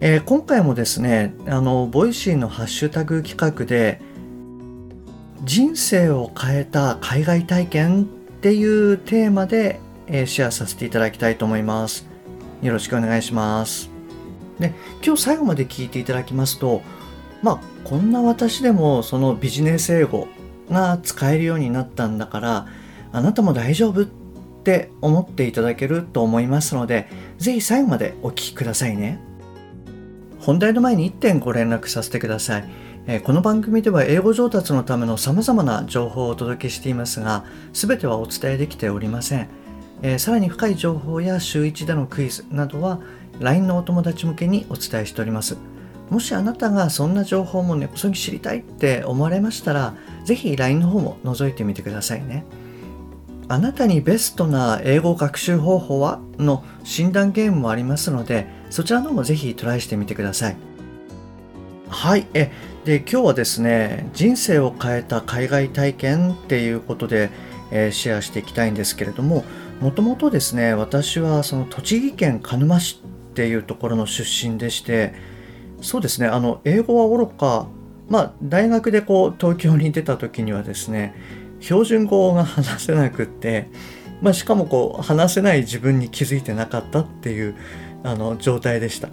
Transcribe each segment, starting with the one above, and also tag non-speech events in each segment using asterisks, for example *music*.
えー、今回もですねあの Voicy のハッシュタグ企画で人生を変えた海外体験っていうテーマで、えー、シェアさせていただきたいと思います。よろしくお願いします。で今日最後まで聞いていただきますとまあこんな私でもそのビジネス英語が使えるようになったんだからあなたも大丈夫って思っていただけると思いますので是非最後までお聞きくださいね。本題の前に1点ご連絡させてください。この番組では英語上達のための様々な情報をお届けしていますが全てはお伝えできておりません、え、さらに深い情報や週1でのクイズなどは LINE のお友達向けにお伝えしております。もしあなたがそんな情報も根こそぎ知りたいって思われましたらぜひ LINE の方も覗いてみてくださいね。あなたにベストな英語学習方法はの診断ゲームもありますのでそちらの方もぜひトライしてみてください。はいえで今日はですね人生を変えた海外体験っていうことで、えー、シェアしていきたいんですけれどももともとですね私はその栃木県鹿沼市っていうところの出身でしてそうですねあの英語はおろかまあ大学でこう東京に出た時にはですね標準語が話せなくって、まあ、しかもこう話せない自分に気づいてなかったっていうあの状態でした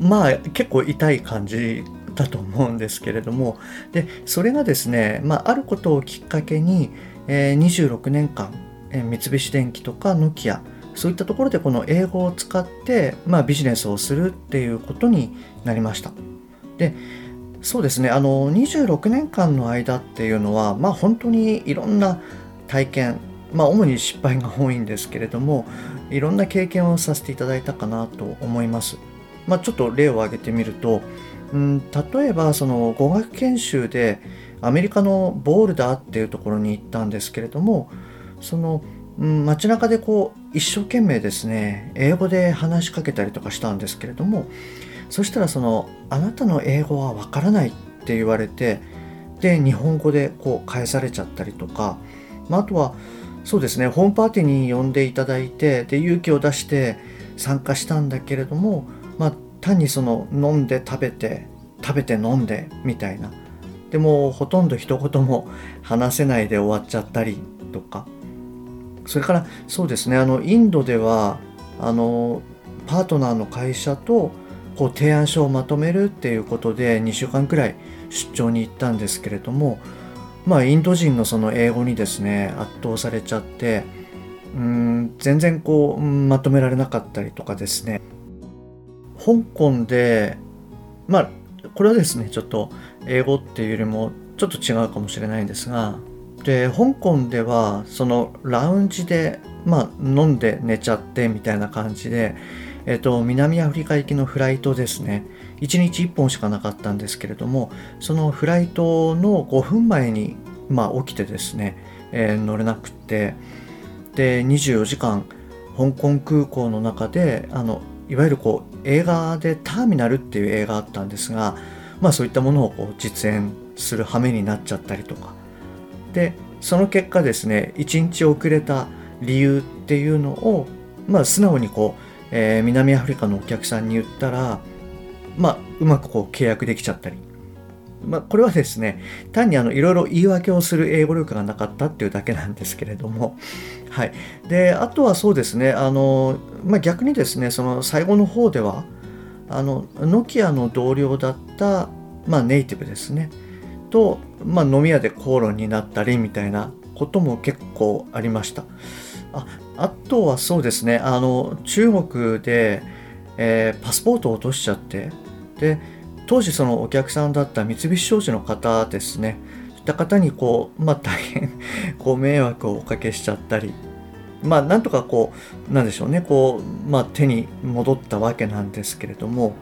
まあ結構痛い感じだと思うんですけれどもでそれがですね、まあ、あることをきっかけに、えー、26年間、えー、三菱電機とかノキアそういったところでこの英語を使って、まあ、ビジネスをするっていうことになりました。でそうですねあの26年間の間っていうのは、まあ、本当にいろんな体験まあ主に失敗が多いんですけれどもいろんな経験をさせていただいたかなと思います。まあ、ちょっと例を挙げてみるとうん、例えばその語学研修でアメリカのボールダーっていうところに行ったんですけれどもその、うん、街中でこう一生懸命ですね英語で話しかけたりとかしたんですけれどもそしたらその「あなたの英語はわからない」って言われてで日本語でこう返されちゃったりとか、まあ、あとはそうですねホームパーティーに呼んでいただいてで勇気を出して参加したんだけれども、まあ、単にその飲んで食べて食べて飲んでみたいな。でもほとんど一言も話せないで終わっちゃったりとか。それからそうですねあのインドではあのパートナーの会社とこう提案書をまとめるっていうことで2週間くらい出張に行ったんですけれどもまあインド人のその英語にですね圧倒されちゃってうん全然こうまとめられなかったりとかですね。香港でまあこれはですねちょっと英語っていうよりもちょっと違うかもしれないんですがで香港ではそのラウンジでまあ飲んで寝ちゃってみたいな感じでえっと南アフリカ行きのフライトですね。1日1本しかなかったんですけれどもそのフライトの5分前にまあ起きてですね、えー、乗れなくってで24時間香港空港の中であのいわゆるこう映画で「ターミナル」っていう映画あったんですが、まあ、そういったものをこう実演する羽目になっちゃったりとか。でその結果ですね1日遅れた理由っていうのを、まあ、素直にこう、えー、南アフリカのお客さんに言ったら、まあ、うまくこう契約できちゃったり。まあ、これはですね単にあのいろいろ言い訳をする英語力がなかったっていうだけなんですけれども、はい、であとはそうですねあの、まあ、逆にですねその最後の方ではあのノキアの同僚だった、まあ、ネイティブですね。と、まあ、飲み屋で口論になったりみたいなことも結構ありました。ああとはそうですねあの中国で、えー、パスポートを落としちゃってで当時そのお客さんだった三菱商事の方ですねそういった方にこう、まあ、大変 *laughs* ご迷惑をおかけしちゃったり、まあ、なんとかこう、なんでしょうね、こう、まあ、手に戻ったわけなんですけれども、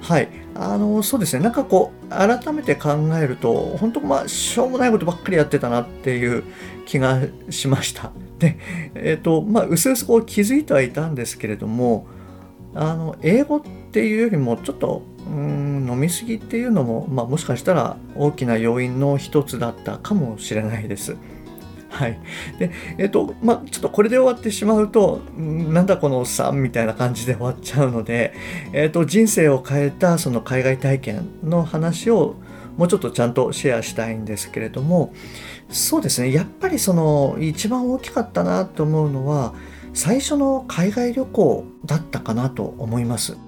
はい。あのそうですねなんかこう改めて考えると本当まあしょうもないことばっかりやってたなっていう気がしました *laughs* でえっ、ー、とまあうすうすこう気づいてはいたんですけれどもあの英語っていうよりもちょっとうん飲み過ぎっていうのも、まあ、もしかしたら大きな要因の一つだったかもしれないです。はい。で、えっ、と、まあ、ちょっとこれで終わってしまうと、なんだこのおっさんみたいな感じで終わっちゃうので、えっ、と、人生を変えたその海外体験の話をもうちょっとちゃんとシェアしたいんですけれども、そうですね、やっぱりその一番大きかったなと思うのは、最初の海外旅行だったかなと思います。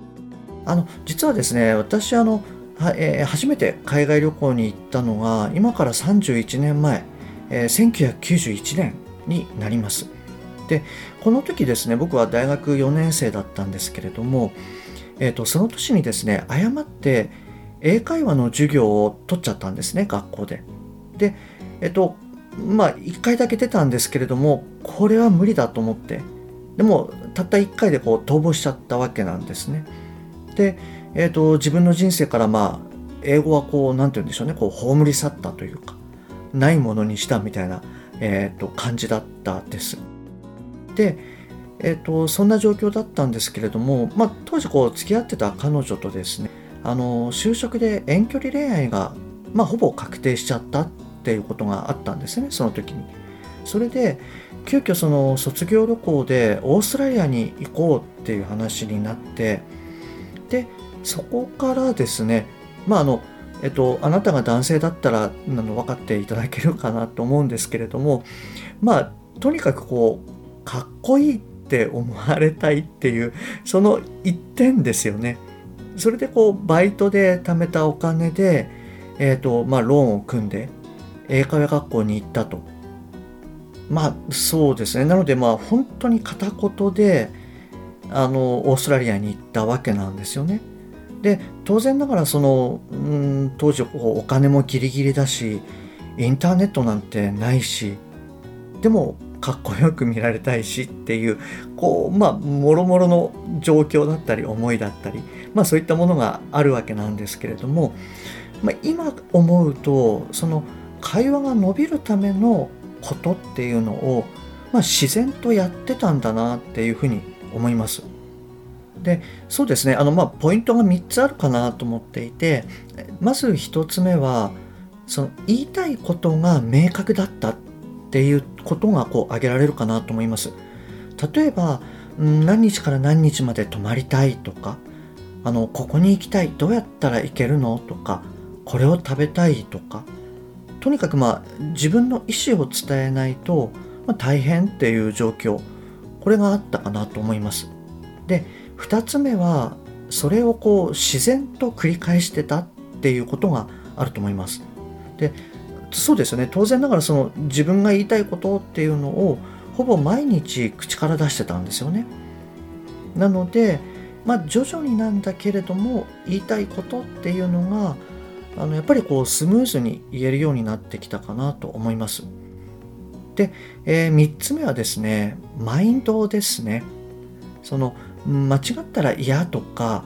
あの、実はですね、私あの、はえー、初めて海外旅行に行ったのが今から31年前、えー、1991年になります。でこの時ですね僕は大学4年生だったんですけれども、えーと、その年にですね誤って英会話の授業を取っちゃったんですね学校で。でえっ、ー、とまあ1回だけ出たんですけれどもこれは無理だと思ってでもたった1回でこう逃亡しちゃったわけなんですね。で、えーと、自分の人生からまあ英語はこう何て言うんでしょうねこう葬り去ったというかないものにしたみたいな、えーと、感じだったです。で、えーと、そんな状況だったんですけれども、まあ、当時こう付き合ってた彼女とですねあの就職で遠距離恋愛が、まあ、ほぼ確定しちゃったっていうことがあったんですねその時に。それで急遽その卒業旅行でオーストラリアに行こうっていう話になってでそこからですねまああのえっと、あなたが男性だったらあの分かっていただけるかなと思うんですけれどもまあとにかくこうかっこいいって思われたいっていうその一点ですよね。それでこうバイトで貯めたお金で、えーとまあ、ローンを組んで英会話学校に行ったと。まあそうですね。なのでまあ本当に片言であのオーストラリアに行ったわけなんですよね。で当然ながらそのうん当時お金もギリギリだしインターネットなんてないしでもかっこよく見られたいしっていうこうまあもろもろの状況だったり思いだったりまあそういったものがあるわけなんですけれども、まあ、今思うとその会話が伸びるためのことっていうのを、まあ、自然とやってたんだなっていうふうに思います。でそうですねあの、まあ、ポイントが3つあるかなと思っていてまず1つ目はその言いたいことが明確だったっていうことがこう挙げられるかなと思います。例えば何日から何日まで泊まりたいとかあのここに行きたいどうやったら行けるのとかこれを食べたいとかとにかくまあ自分の意思を伝えないと、まあ、大変っていう状況これがあったかなと思います。で2つ目はそれをこう自然と繰り返してたっていうことがあると思います。でそうですよね当然ながらその自分が言いたいことっていうのをほぼ毎日口から出してたんですよね。なのでまあ徐々になんだけれども言いたいことっていうのがあのやっぱりこうスムーズに言えるようになってきたかなと思います。で、えー、3つ目はですねマインドですね。その間違ったら嫌とか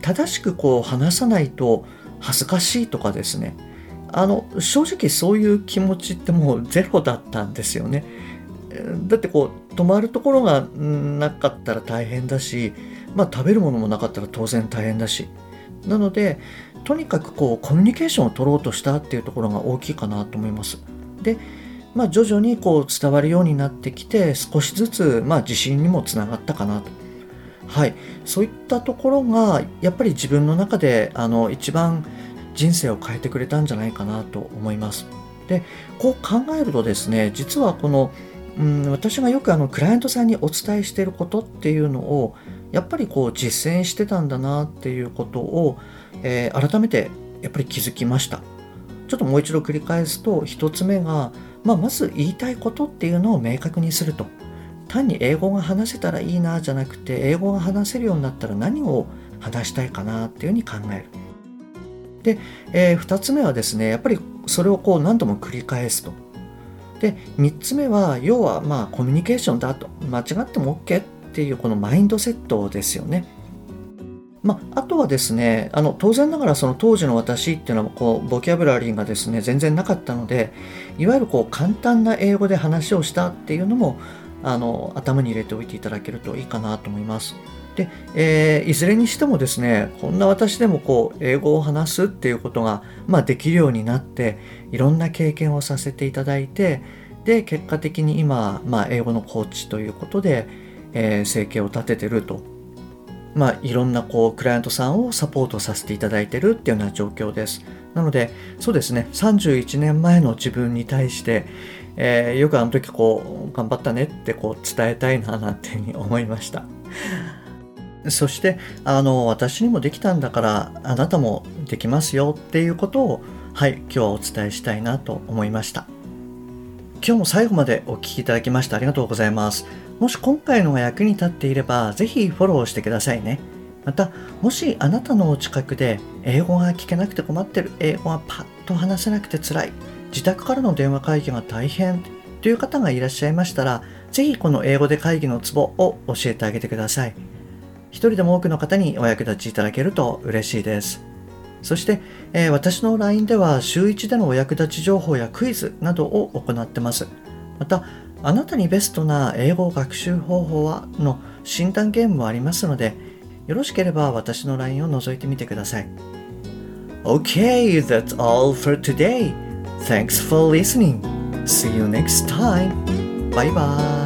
正しくこう話さないと恥ずかしいとかですね。あの正直そういう気持ちってもうゼロだったんですよね。だってこう泊まるところがなかったら大変だしまあ食べるものもなかったら当然大変だし。なのでとにかくこうコミュニケーションを取ろうとしたっていうところが大きいかなと思います。でまあ、徐々にこう伝わるようになってきて少しずつまあ自信にもつながったかなと。はい、そういったところがやっぱり自分の中であの一番人生を変えてくれたんじゃないかなと思います。でこう考えるとですね実はこの、うん、私がよくあのクライアントさんにお伝えしていることっていうのをやっぱりこう実践してたんだなっていうことを、えー、改めてやっぱり気づきました。ちょっともう一度繰り返すと1つ目がまあ、まず言いたいことっていうのを明確にすると。単に英語が話せたらいいなじゃなくて英語が話せるようになったら何を話したいかなっていうふうに考える。で、えー、2つ目はですねやっぱりそれをこう何度も繰り返すと。で3つ目は要はまあコミュニケーションだと。間違っても OK っていうこのマインドセットですよね。まあ、あとはですねあの当然ながらその当時の私っていうのはこうボキャブラリーがですね全然なかったのでいわゆるこう簡単な英語で話をしたっていうのもあの頭に入れておいていただけるといいかなと思います。で、えー、いずれにしてもですねこんな私でもこう英語を話すっていうことが、まあ、できるようになっていろんな経験をさせていただいてで結果的に今、まあ、英語のコーチということで、えー、生計を立ててるとまあ、いろんなこうクライアントさんをサポートさせていただいてるっていうような状況です。なので、そうですね、31年前の自分に対して、えー、よくあの時こう、頑張ったねってこう伝えたいななんていうふうに思いました。*laughs* そして、あの、私にもできたんだから、あなたもできますよっていうことを、はい、今日はお伝えしたいなと思いました。今日も最後までお聴きいただきましてありがとうございます。もし今回のが役に立っていれば、ぜひフォローしてくださいね。また、もしあなたのお近くで英語が聞けなくて困ってる、英語がパッと話せなくて辛い、自宅からの電話会議が大変という方がいらっしゃいましたら、ぜひこの英語で会議のツボを教えてあげてください。一人でも多くの方にお役立ちいただけると嬉しいです。そして、えー、私の LINE では週1でのお役立ち情報やクイズなどを行ってます。また、あなたにベストな英語学習方法はの診断ゲームもありますので、よろしければ私の LINE を覗いてみてください。Okay, that's all for today. Thanks for listening. See you next time. Bye bye.